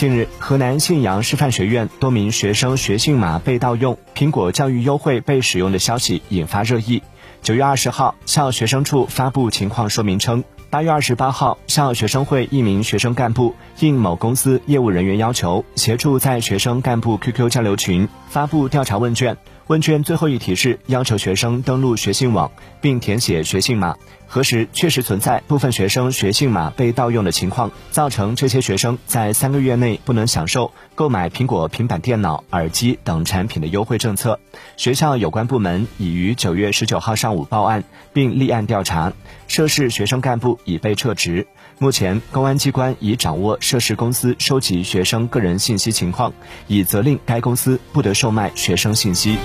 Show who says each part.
Speaker 1: 近日，河南信阳师范学院多名学生学信码被盗用，苹果教育优惠被使用的消息引发热议。九月二十号，校学生处发布情况说明称，八月二十八号，校学生会一名学生干部应某公司业务人员要求，协助在学生干部 QQ 交流群发布调查问卷。问卷最后一题是要求学生登录学信网，并填写学信码。核实确实存在部分学生学信码被盗用的情况，造成这些学生在三个月内不能享受购买苹果平板电脑、耳机等产品的优惠政策。学校有关部门已于九月十九号上午报案，并立案调查，涉事学生干部已被撤职。目前，公安机关已掌握涉事公司收集学生个人信息情况，已责令该公司不得售卖学生信息。